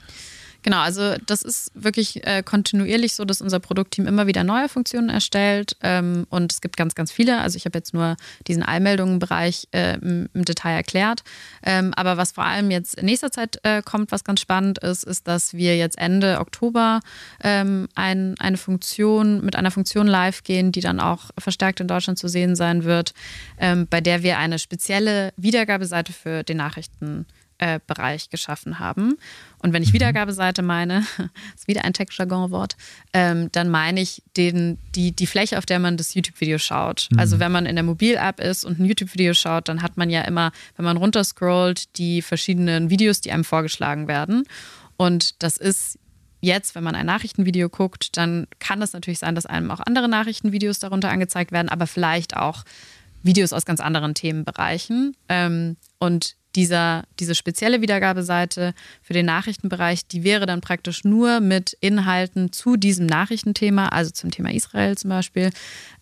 Genau, also das ist wirklich äh, kontinuierlich so, dass unser Produktteam immer wieder neue Funktionen erstellt ähm, und es gibt ganz, ganz viele. Also ich habe jetzt nur diesen Eilmeldungenbereich äh, im, im, Detail erklärt. Ähm, aber was vor allem jetzt in nächster Zeit äh, kommt, was ganz spannend ist, ist, dass wir jetzt Ende Oktober ähm, ein, eine Funktion mit einer Funktion live gehen, die dann auch verstärkt in Deutschland zu sehen sein wird, ähm, bei der wir eine spezielle Wiedergabeseite für den Nachrichten äh, Bereich geschaffen haben. Und wenn ich mhm. Wiedergabeseite meine, ist wieder ein Tech-Jargon-Wort, ähm, dann meine ich den, die, die Fläche, auf der man das YouTube-Video schaut. Mhm. Also wenn man in der Mobil-App ist und ein YouTube-Video schaut, dann hat man ja immer, wenn man runterscrollt, die verschiedenen Videos, die einem vorgeschlagen werden. Und das ist jetzt, wenn man ein Nachrichtenvideo guckt, dann kann es natürlich sein, dass einem auch andere Nachrichtenvideos darunter angezeigt werden, aber vielleicht auch Videos aus ganz anderen Themenbereichen. Ähm, und dieser, diese spezielle Wiedergabeseite für den Nachrichtenbereich, die wäre dann praktisch nur mit Inhalten zu diesem Nachrichtenthema, also zum Thema Israel zum Beispiel,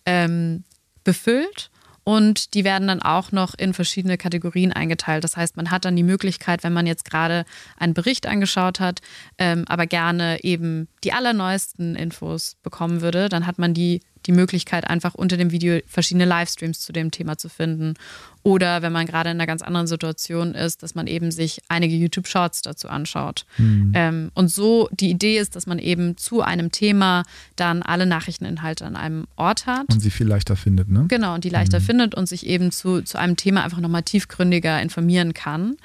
ähm, befüllt. Und die werden dann auch noch in verschiedene Kategorien eingeteilt. Das heißt, man hat dann die Möglichkeit, wenn man jetzt gerade einen Bericht angeschaut hat, ähm, aber gerne eben die allerneuesten Infos bekommen würde, dann hat man die die Möglichkeit, einfach unter dem Video verschiedene Livestreams zu dem Thema zu finden. Oder wenn man gerade in einer ganz anderen Situation ist, dass man eben sich einige YouTube-Shorts dazu anschaut. Mhm. Ähm, und so die Idee ist, dass man eben zu einem Thema dann alle Nachrichteninhalte an einem Ort hat. Und sie viel leichter findet, ne? Genau, und die leichter mhm. findet und sich eben zu, zu einem Thema einfach nochmal tiefgründiger informieren kann.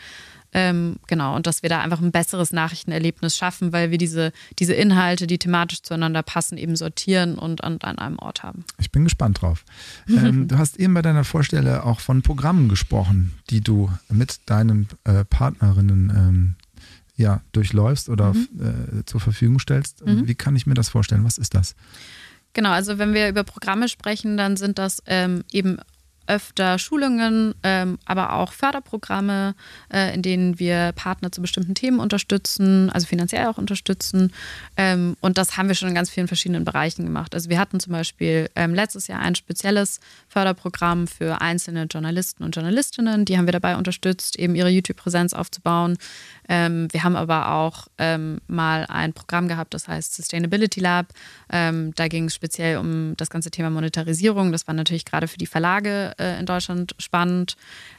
Ähm, genau, und dass wir da einfach ein besseres Nachrichtenerlebnis schaffen, weil wir diese, diese Inhalte, die thematisch zueinander passen, eben sortieren und an, an einem Ort haben. Ich bin gespannt drauf. ähm, du hast eben bei deiner Vorstelle auch von Programmen gesprochen, die du mit deinen äh, Partnerinnen ähm, ja, durchläufst oder mhm. äh, zur Verfügung stellst. Mhm. Wie kann ich mir das vorstellen? Was ist das? Genau, also wenn wir über Programme sprechen, dann sind das ähm, eben öfter Schulungen, ähm, aber auch Förderprogramme, äh, in denen wir Partner zu bestimmten Themen unterstützen, also finanziell auch unterstützen. Ähm, und das haben wir schon in ganz vielen verschiedenen Bereichen gemacht. Also wir hatten zum Beispiel ähm, letztes Jahr ein spezielles Förderprogramm für einzelne Journalisten und Journalistinnen. Die haben wir dabei unterstützt, eben ihre YouTube-Präsenz aufzubauen. Ähm, wir haben aber auch ähm, mal ein Programm gehabt, das heißt Sustainability Lab. Ähm, da ging es speziell um das ganze Thema Monetarisierung. Das war natürlich gerade für die Verlage äh, in Deutschland spannend.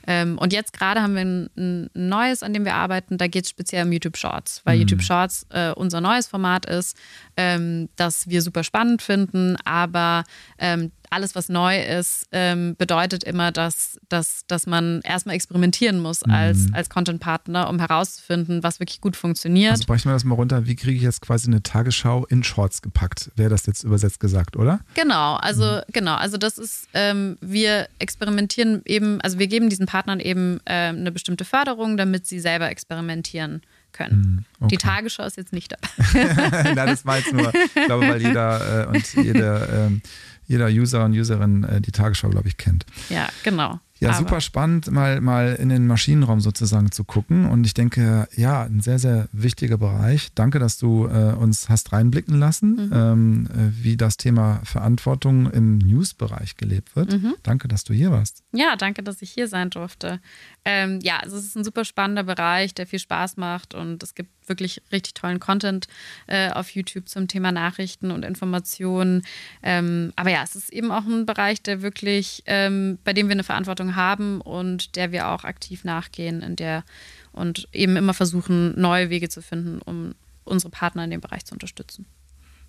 Ähm, und jetzt gerade haben wir ein, ein, neues, an dem wir arbeiten. Da geht es speziell um YouTube Shorts, weil mhm. YouTube Shorts äh, unser neues Format ist, ähm, das wir super spannend finden, aber ähm, alles, was neu ist, ähm, bedeutet immer, dass, dass, dass man erstmal experimentieren muss als, mhm. als Content-Partner, um herauszufinden, was wirklich gut funktioniert. Also bräuchten wir das mal runter. Wie kriege ich jetzt quasi eine Tagesschau in Shorts gepackt? Wäre das jetzt übersetzt gesagt, oder? Genau, also mhm. genau, also das ist, ähm, wir experimentieren eben, also wir geben diesen Partnern eben äh, eine bestimmte Förderung, damit sie selber experimentieren können. Mhm, okay. Die Tagesschau ist jetzt nicht dabei. Nein, das war jetzt nur, ich glaube, weil jeder äh, und jede ähm, jeder User und Userin äh, die Tagesschau, glaube ich, kennt. Ja, genau. Ja, Aber. super spannend, mal, mal in den Maschinenraum sozusagen zu gucken. Und ich denke, ja, ein sehr, sehr wichtiger Bereich. Danke, dass du äh, uns hast reinblicken lassen, mhm. ähm, äh, wie das Thema Verantwortung im News-Bereich gelebt wird. Mhm. Danke, dass du hier warst. Ja, danke, dass ich hier sein durfte. Ähm, ja, also es ist ein super spannender Bereich, der viel Spaß macht und es gibt wirklich richtig tollen Content äh, auf YouTube zum Thema Nachrichten und Informationen. Ähm, aber ja, es ist eben auch ein Bereich, der wirklich, ähm, bei dem wir eine Verantwortung haben und der wir auch aktiv nachgehen, in der und eben immer versuchen, neue Wege zu finden, um unsere Partner in dem Bereich zu unterstützen.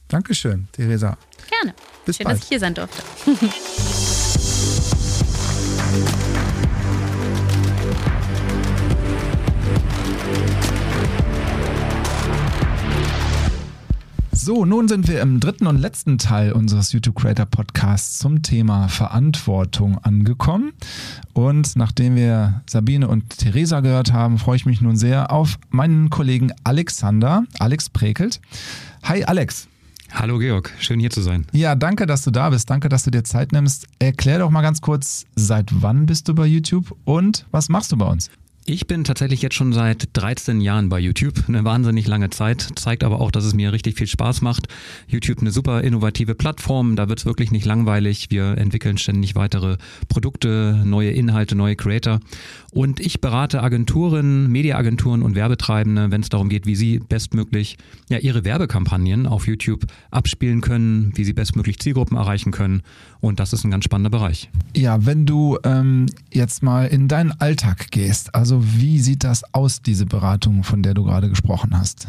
Dankeschön, Theresa. Gerne. Bis Schön, bald. dass ich hier sein durfte. So, nun sind wir im dritten und letzten Teil unseres YouTube Creator Podcasts zum Thema Verantwortung angekommen. Und nachdem wir Sabine und Theresa gehört haben, freue ich mich nun sehr auf meinen Kollegen Alexander, Alex Prekelt. Hi Alex. Hallo Georg, schön hier zu sein. Ja, danke, dass du da bist. Danke, dass du dir Zeit nimmst. Erklär doch mal ganz kurz, seit wann bist du bei YouTube und was machst du bei uns? Ich bin tatsächlich jetzt schon seit 13 Jahren bei YouTube. Eine wahnsinnig lange Zeit. Zeigt aber auch, dass es mir richtig viel Spaß macht. YouTube eine super innovative Plattform. Da wird es wirklich nicht langweilig. Wir entwickeln ständig weitere Produkte, neue Inhalte, neue Creator. Und ich berate Agenturen, Mediaagenturen und Werbetreibende, wenn es darum geht, wie sie bestmöglich ja, ihre Werbekampagnen auf YouTube abspielen können, wie sie bestmöglich Zielgruppen erreichen können. Und das ist ein ganz spannender Bereich. Ja, wenn du ähm, jetzt mal in deinen Alltag gehst, also wie sieht das aus, diese Beratung, von der du gerade gesprochen hast?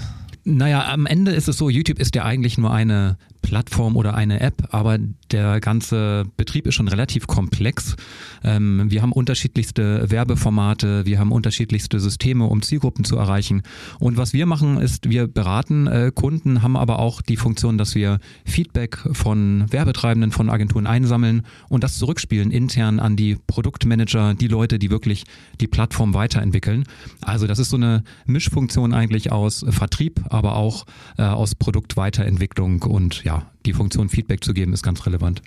Naja, am Ende ist es so, YouTube ist ja eigentlich nur eine Plattform oder eine App, aber der ganze Betrieb ist schon relativ komplex. Ähm, wir haben unterschiedlichste Werbeformate, wir haben unterschiedlichste Systeme, um Zielgruppen zu erreichen. Und was wir machen, ist, wir beraten äh, Kunden, haben aber auch die Funktion, dass wir Feedback von Werbetreibenden, von Agenturen einsammeln und das zurückspielen intern an die Produktmanager, die Leute, die wirklich die Plattform weiterentwickeln. Also das ist so eine Mischfunktion eigentlich aus Vertrieb, aber auch äh, aus Produktweiterentwicklung und ja, die Funktion Feedback zu geben, ist ganz relevant.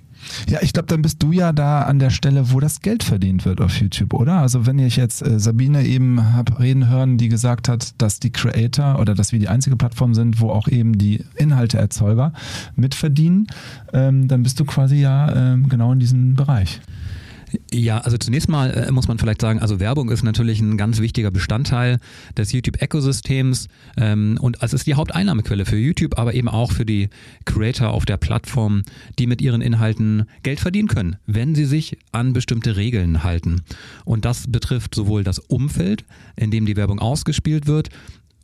Ja, ich glaube, dann bist du ja da an der Stelle, wo das Geld verdient wird auf YouTube, oder? Also wenn ich jetzt äh, Sabine eben habe reden hören, die gesagt hat, dass die Creator oder dass wir die einzige Plattform sind, wo auch eben die Inhalteerzeuger mitverdienen, ähm, dann bist du quasi ja ähm, genau in diesem Bereich. Ja, also zunächst mal äh, muss man vielleicht sagen, also Werbung ist natürlich ein ganz wichtiger Bestandteil des YouTube-Ökosystems ähm, und es ist die Haupteinnahmequelle für YouTube, aber eben auch für die Creator auf der Plattform, die mit ihren Inhalten Geld verdienen können, wenn sie sich an bestimmte Regeln halten. Und das betrifft sowohl das Umfeld, in dem die Werbung ausgespielt wird,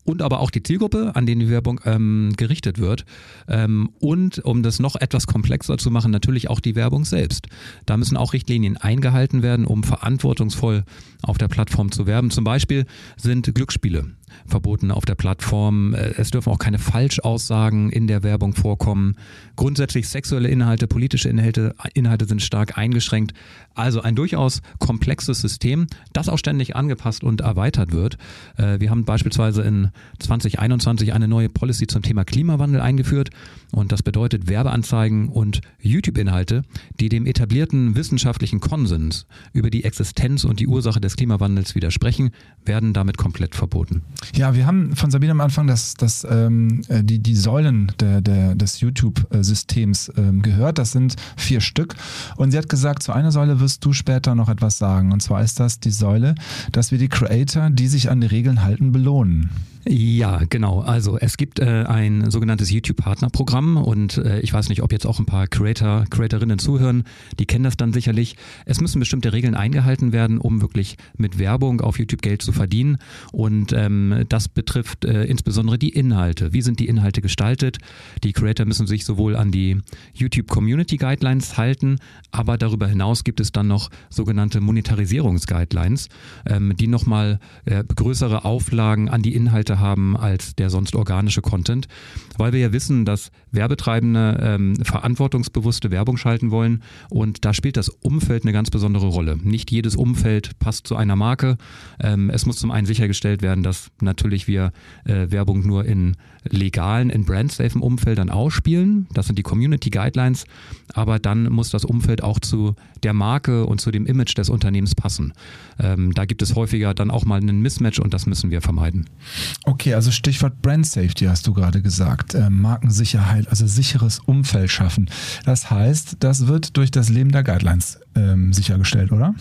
und aber auch die Zielgruppe, an denen die Werbung ähm, gerichtet wird. Ähm, und um das noch etwas komplexer zu machen, natürlich auch die Werbung selbst. Da müssen auch Richtlinien eingehalten werden, um verantwortungsvoll auf der Plattform zu werben. Zum Beispiel sind Glücksspiele verboten auf der Plattform. Äh, es dürfen auch keine Falschaussagen in der Werbung vorkommen. Grundsätzlich sexuelle Inhalte, politische Inhalte, Inhalte sind stark eingeschränkt. Also ein durchaus komplexes System, das auch ständig angepasst und erweitert wird. Äh, wir haben beispielsweise in 2021 eine neue Policy zum Thema Klimawandel eingeführt und das bedeutet Werbeanzeigen und YouTube-Inhalte, die dem etablierten wissenschaftlichen Konsens über die Existenz und die Ursache des Klimawandels widersprechen, werden damit komplett verboten. Ja, wir haben von Sabine am Anfang das, das, ähm, äh, die, die Säulen der, der, des YouTube-Systems ähm, gehört. Das sind vier Stück. Und sie hat gesagt, zu einer Säule wirst du später noch etwas sagen. Und zwar ist das die Säule, dass wir die Creator, die sich an die Regeln halten, belohnen. Ja, genau. Also es gibt äh, ein sogenanntes YouTube-Partnerprogramm und äh, ich weiß nicht, ob jetzt auch ein paar Creator, Creatorinnen zuhören, die kennen das dann sicherlich. Es müssen bestimmte Regeln eingehalten werden, um wirklich mit Werbung auf YouTube Geld zu verdienen. Und ähm, das betrifft äh, insbesondere die Inhalte. Wie sind die Inhalte gestaltet? Die Creator müssen sich sowohl an die YouTube Community Guidelines halten, aber darüber hinaus gibt es dann noch sogenannte Monetarisierungsguidelines, ähm, die nochmal äh, größere Auflagen an die Inhalte haben als der sonst organische Content, weil wir ja wissen, dass Werbetreibende ähm, verantwortungsbewusste Werbung schalten wollen und da spielt das Umfeld eine ganz besondere Rolle. Nicht jedes Umfeld passt zu einer Marke. Ähm, es muss zum einen sichergestellt werden, dass natürlich wir äh, Werbung nur in legalen, in brandsafen Umfeldern ausspielen. Das sind die Community Guidelines. Aber dann muss das Umfeld auch zu der Marke und zu dem Image des Unternehmens passen. Ähm, da gibt es häufiger dann auch mal einen Mismatch und das müssen wir vermeiden. Okay, also Stichwort Brand Safety hast du gerade gesagt. Äh, Markensicherheit, also sicheres Umfeld schaffen. Das heißt, das wird durch das Leben der Guidelines ähm, sichergestellt, oder?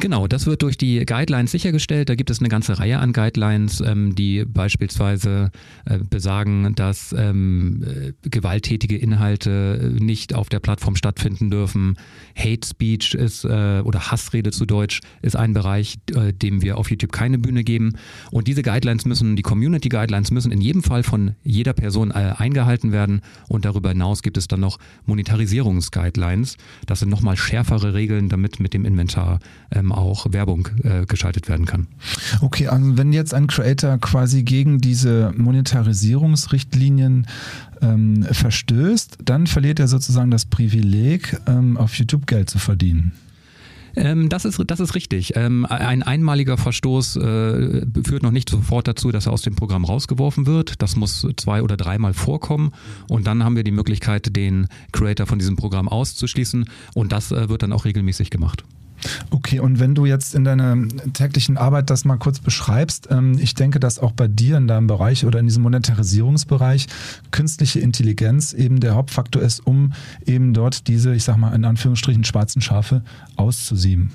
Genau, das wird durch die Guidelines sichergestellt. Da gibt es eine ganze Reihe an Guidelines, ähm, die beispielsweise äh, besagen, dass ähm, äh, gewalttätige Inhalte nicht auf der Plattform stattfinden dürfen. Hate Speech ist äh, oder Hassrede zu Deutsch ist ein Bereich, äh, dem wir auf YouTube keine Bühne geben. Und diese Guidelines müssen, die Community Guidelines müssen in jedem Fall von jeder Person äh, eingehalten werden. Und darüber hinaus gibt es dann noch Monetarisierungsguidelines. Das sind nochmal schärfere Regeln, damit mit dem Inventar ähm, ähm, auch Werbung äh, geschaltet werden kann. Okay, also wenn jetzt ein Creator quasi gegen diese Monetarisierungsrichtlinien ähm, verstößt, dann verliert er sozusagen das Privileg, ähm, auf YouTube Geld zu verdienen. Ähm, das, ist, das ist richtig. Ähm, ein einmaliger Verstoß äh, führt noch nicht sofort dazu, dass er aus dem Programm rausgeworfen wird. Das muss zwei oder dreimal vorkommen. Und dann haben wir die Möglichkeit, den Creator von diesem Programm auszuschließen. Und das äh, wird dann auch regelmäßig gemacht. Okay, und wenn du jetzt in deiner täglichen Arbeit das mal kurz beschreibst, ähm, ich denke, dass auch bei dir in deinem Bereich oder in diesem Monetarisierungsbereich künstliche Intelligenz eben der Hauptfaktor ist, um eben dort diese, ich sag mal, in Anführungsstrichen schwarzen Schafe auszusieben.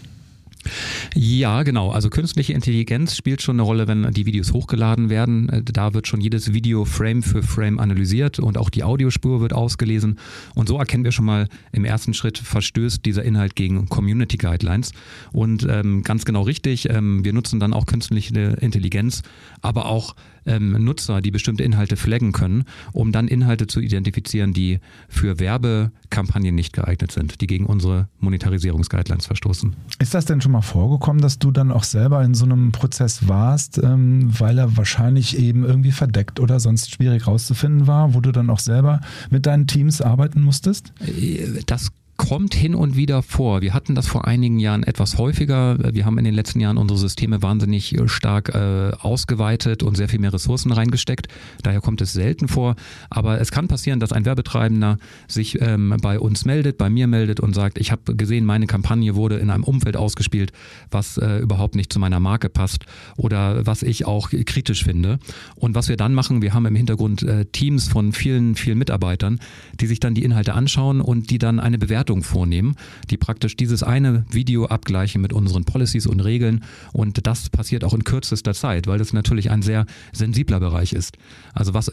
Ja, genau. Also künstliche Intelligenz spielt schon eine Rolle, wenn die Videos hochgeladen werden. Äh, da wird schon jedes Video Frame für Frame analysiert und auch die Audiospur wird ausgelesen. Und so erkennen wir schon mal im ersten Schritt, verstößt dieser Inhalt gegen Community Guidelines. Und ähm, ganz genau richtig, ähm, wir nutzen dann auch künstliche Intelligenz, aber auch ähm, Nutzer, die bestimmte Inhalte flaggen können, um dann Inhalte zu identifizieren, die für Werbekampagnen nicht geeignet sind, die gegen unsere Monetarisierungsguidelines verstoßen. Ist das denn schon mal vorgekommen, dass du dann auch selber in so einem Prozess warst, ähm, weil er wahrscheinlich eben irgendwie verdeckt oder sonst schwierig rauszufinden war, wo du dann auch selber mit deinen Teams arbeiten musstest? Äh, das kommt hin und wieder vor. Wir hatten das vor einigen Jahren etwas häufiger. Wir haben in den letzten Jahren unsere Systeme wahnsinnig äh, stark äh, ausgeweitet und sehr viel mehr Ressourcen reingesteckt. Daher kommt es selten vor. Aber es kann passieren, dass ein Werbetreibender sich ähm, bei uns meldet, bei mir meldet und sagt, ich habe gesehen, meine Kampagne wurde in einem Umfeld ausgespielt, was äh, überhaupt nicht zu meiner Marke passt oder was ich auch kritisch finde. Und was wir dann machen, wir haben im Hintergrund äh, Teams von vielen, vielen Mitarbeitern, die sich dann die Inhalte anschauen und die dann eine Bewertung Bewertung vornehmen, die praktisch dieses eine Video abgleichen mit unseren Policies und Regeln. Und das passiert auch in kürzester Zeit, weil das natürlich ein sehr sensibler Bereich ist. Also was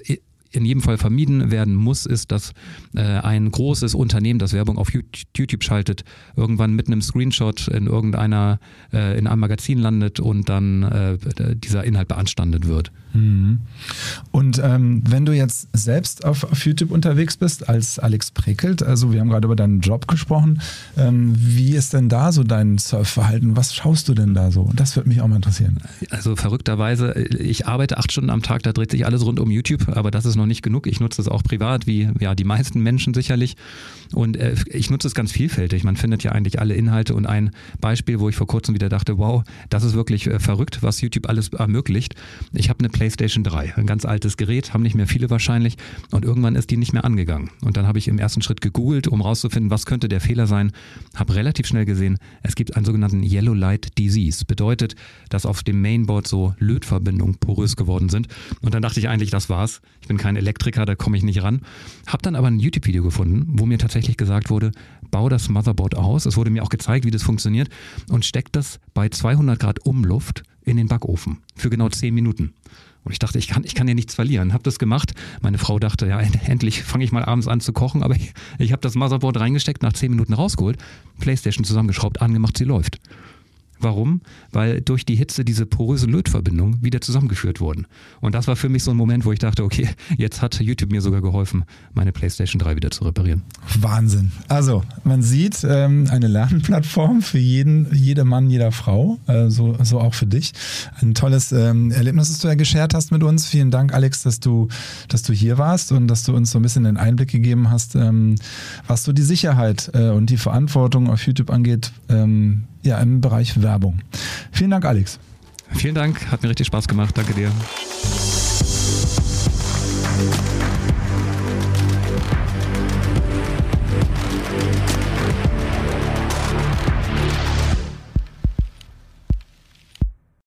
in jedem Fall vermieden werden muss, ist, dass äh, ein großes Unternehmen, das Werbung auf YouTube schaltet, irgendwann mit einem Screenshot in irgendeiner, äh, in einem Magazin landet und dann äh, dieser Inhalt beanstandet wird. Mhm. Und ähm, wenn du jetzt selbst auf, auf, YouTube unterwegs bist als Alex Prekelt, also wir haben gerade über deinen Job gesprochen, ähm, wie ist denn da so dein Surfverhalten? Was schaust du denn da so? Das würde mich auch mal interessieren. Also verrückterweise, ich arbeite acht Stunden am Tag, da dreht sich alles rund um YouTube, aber das ist noch nicht genug. Ich nutze es auch privat, wie ja die meisten Menschen sicherlich. Und äh, ich nutze es ganz vielfältig. Man findet ja eigentlich alle Inhalte und ein Beispiel, wo ich vor kurzem wieder dachte, wow, das ist wirklich äh, verrückt, was YouTube alles ermöglicht. Ich habe eine Play PlayStation 3. Ein ganz altes Gerät, haben nicht mehr viele wahrscheinlich. Und irgendwann ist die nicht mehr angegangen. Und dann habe ich im ersten Schritt gegoogelt, um rauszufinden, was könnte der Fehler sein. Habe relativ schnell gesehen, es gibt einen sogenannten Yellow Light Disease. Bedeutet, dass auf dem Mainboard so Lötverbindungen porös geworden sind. Und dann dachte ich eigentlich, das war's. Ich bin kein Elektriker, da komme ich nicht ran. Habe dann aber ein YouTube-Video gefunden, wo mir tatsächlich gesagt wurde, bau das Motherboard aus. Es wurde mir auch gezeigt, wie das funktioniert und steckt das bei 200 Grad Umluft in den Backofen für genau 10 Minuten. Und ich dachte, ich kann, ich kann ja nichts verlieren. Hab das gemacht. Meine Frau dachte, ja, endlich fange ich mal abends an zu kochen. Aber ich, ich habe das Motherboard reingesteckt, nach zehn Minuten rausgeholt, Playstation zusammengeschraubt, angemacht, sie läuft. Warum? Weil durch die Hitze diese poröse Lötverbindungen wieder zusammengeführt wurden. Und das war für mich so ein Moment, wo ich dachte, okay, jetzt hat YouTube mir sogar geholfen, meine PlayStation 3 wieder zu reparieren. Wahnsinn. Also, man sieht ähm, eine Lernplattform für jeden, jede Mann, jeder Frau, äh, so, so auch für dich. Ein tolles ähm, Erlebnis, das du ja geschert hast mit uns. Vielen Dank, Alex, dass du, dass du hier warst und dass du uns so ein bisschen den Einblick gegeben hast, ähm, was so die Sicherheit äh, und die Verantwortung auf YouTube angeht ähm, ja, im Bereich Werbung. Vielen Dank, Alex. Vielen Dank, hat mir richtig Spaß gemacht. Danke dir.